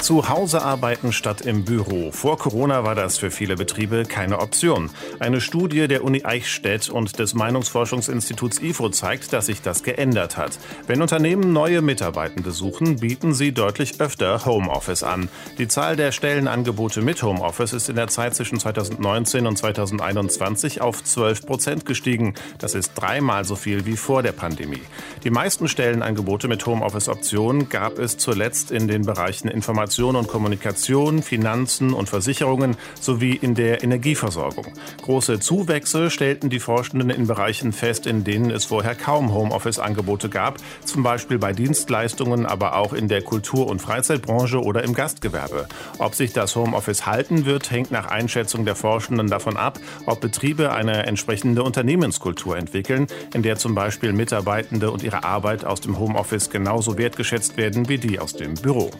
Zu Hause arbeiten statt im Büro. Vor Corona war das für viele Betriebe keine Option. Eine Studie der Uni Eichstätt und des Meinungsforschungsinstituts IFO zeigt, dass sich das geändert hat. Wenn Unternehmen neue Mitarbeitende suchen, bieten sie deutlich öfter Homeoffice an. Die Zahl der Stellenangebote mit Homeoffice ist in der Zeit zwischen 2019 und 2021 auf 12 Prozent gestiegen. Das ist dreimal so viel wie vor der Pandemie. Die meisten Stellenangebote mit Homeoffice-Optionen gab es zuletzt in den Bereichen Information und Kommunikation, Finanzen und Versicherungen sowie in der Energieversorgung. Große Zuwächse stellten die Forschenden in Bereichen fest, in denen es vorher kaum Homeoffice-Angebote gab, zum Beispiel bei Dienstleistungen, aber auch in der Kultur- und Freizeitbranche oder im Gastgewerbe. Ob sich das Homeoffice halten wird, hängt nach Einschätzung der Forschenden davon ab, ob Betriebe eine entsprechende Unternehmenskultur entwickeln, in der zum Beispiel Mitarbeitende und ihre Arbeit aus dem Homeoffice genauso wertgeschätzt werden wie die aus dem Büro.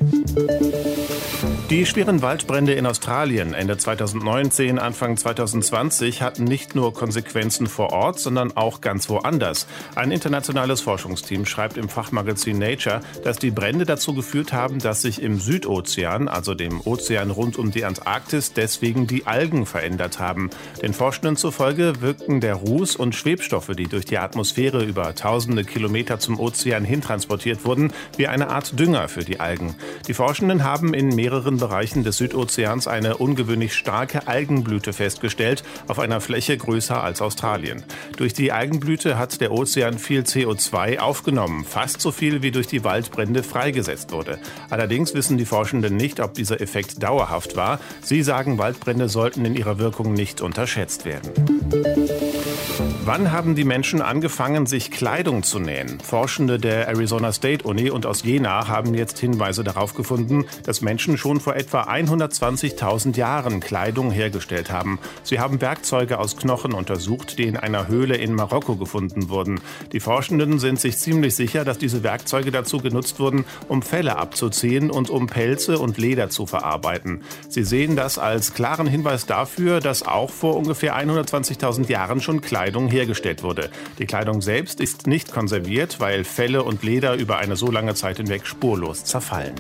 Thank you. Die schweren Waldbrände in Australien Ende 2019, Anfang 2020 hatten nicht nur Konsequenzen vor Ort, sondern auch ganz woanders. Ein internationales Forschungsteam schreibt im Fachmagazin Nature, dass die Brände dazu geführt haben, dass sich im Südozean, also dem Ozean rund um die Antarktis, deswegen die Algen verändert haben. Den Forschenden zufolge wirkten der Ruß und Schwebstoffe, die durch die Atmosphäre über tausende Kilometer zum Ozean hintransportiert wurden, wie eine Art Dünger für die Algen. Die Forschenden haben in mehreren Bereichen des Südozeans eine ungewöhnlich starke Algenblüte festgestellt, auf einer Fläche größer als Australien. Durch die Algenblüte hat der Ozean viel CO2 aufgenommen, fast so viel wie durch die Waldbrände freigesetzt wurde. Allerdings wissen die Forschenden nicht, ob dieser Effekt dauerhaft war. Sie sagen, Waldbrände sollten in ihrer Wirkung nicht unterschätzt werden. Wann haben die Menschen angefangen, sich Kleidung zu nähen? Forschende der Arizona State Uni und aus Jena haben jetzt Hinweise darauf gefunden, dass Menschen schon vor etwa 120.000 Jahren Kleidung hergestellt haben. Sie haben Werkzeuge aus Knochen untersucht, die in einer Höhle in Marokko gefunden wurden. Die Forschenden sind sich ziemlich sicher, dass diese Werkzeuge dazu genutzt wurden, um Felle abzuziehen und um Pelze und Leder zu verarbeiten. Sie sehen das als klaren Hinweis dafür, dass auch vor ungefähr 120.000 Jahren schon Kleidung hergestellt wurde. Die Kleidung selbst ist nicht konserviert, weil Felle und Leder über eine so lange Zeit hinweg spurlos zerfallen.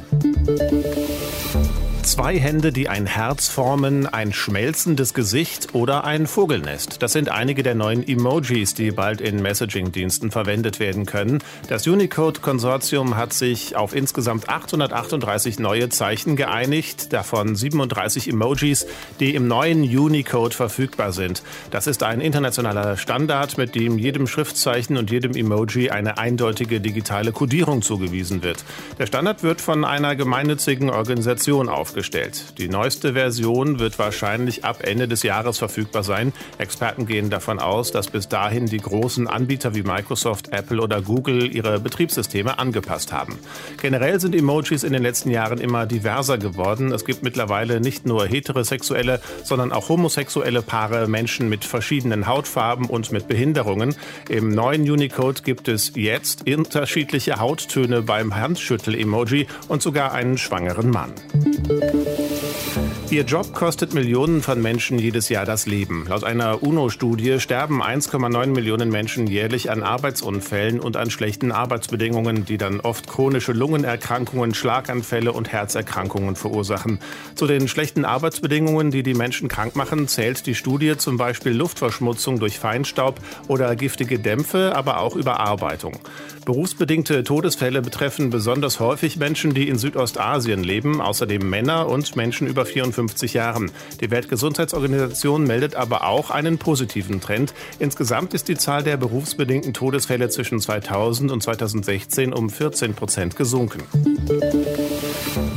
Zwei Hände, die ein Herz formen, ein schmelzendes Gesicht oder ein Vogelnest. Das sind einige der neuen Emojis, die bald in Messaging-Diensten verwendet werden können. Das Unicode-Konsortium hat sich auf insgesamt 838 neue Zeichen geeinigt, davon 37 Emojis, die im neuen Unicode verfügbar sind. Das ist ein internationaler Standard, mit dem jedem Schriftzeichen und jedem Emoji eine eindeutige digitale Kodierung zugewiesen wird. Der Standard wird von einer gemeinnützigen Organisation auf aufgestellt. Die neueste Version wird wahrscheinlich ab Ende des Jahres verfügbar sein. Experten gehen davon aus, dass bis dahin die großen Anbieter wie Microsoft, Apple oder Google ihre Betriebssysteme angepasst haben. Generell sind Emojis in den letzten Jahren immer diverser geworden. Es gibt mittlerweile nicht nur heterosexuelle, sondern auch homosexuelle Paare, Menschen mit verschiedenen Hautfarben und mit Behinderungen. Im neuen Unicode gibt es jetzt unterschiedliche Hauttöne beim Handschüttel-Emoji und sogar einen schwangeren Mann. Ihr Job kostet Millionen von Menschen jedes Jahr das Leben. Laut einer UNO-Studie sterben 1,9 Millionen Menschen jährlich an Arbeitsunfällen und an schlechten Arbeitsbedingungen, die dann oft chronische Lungenerkrankungen, Schlaganfälle und Herzerkrankungen verursachen. Zu den schlechten Arbeitsbedingungen, die die Menschen krank machen, zählt die Studie zum Beispiel Luftverschmutzung durch Feinstaub oder giftige Dämpfe, aber auch Überarbeitung. Berufsbedingte Todesfälle betreffen besonders häufig Menschen, die in Südostasien leben, außerdem Männer und Menschen über 54 55 Jahren. Die Weltgesundheitsorganisation meldet aber auch einen positiven Trend. Insgesamt ist die Zahl der berufsbedingten Todesfälle zwischen 2000 und 2016 um 14 Prozent gesunken.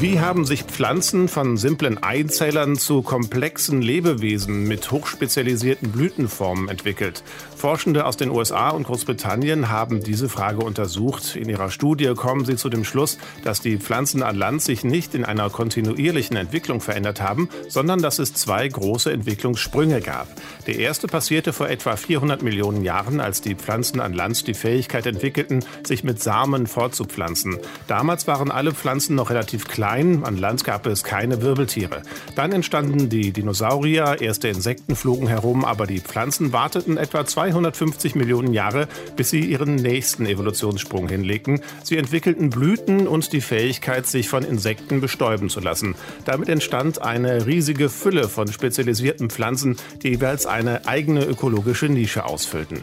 Wie haben sich Pflanzen von simplen Einzellern zu komplexen Lebewesen mit hochspezialisierten Blütenformen entwickelt? Forschende aus den USA und Großbritannien haben diese Frage untersucht. In ihrer Studie kommen sie zu dem Schluss, dass die Pflanzen an Land sich nicht in einer kontinuierlichen Entwicklung verändert haben, sondern dass es zwei große Entwicklungssprünge gab. Der erste passierte vor etwa 400 Millionen Jahren, als die Pflanzen an Land die Fähigkeit entwickelten, sich mit Samen fortzupflanzen. Damals waren alle Pflanzen noch relativ klein, an Land gab es keine Wirbeltiere. Dann entstanden die Dinosaurier, erste Insekten flogen herum, aber die Pflanzen warteten etwa 250 Millionen Jahre, bis sie ihren nächsten Evolutionssprung hinlegten. Sie entwickelten Blüten und die Fähigkeit, sich von Insekten bestäuben zu lassen. Damit entstand eine riesige Fülle von spezialisierten Pflanzen, die jeweils eine eigene ökologische Nische ausfüllten.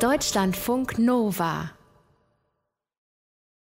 Deutschlandfunk Nova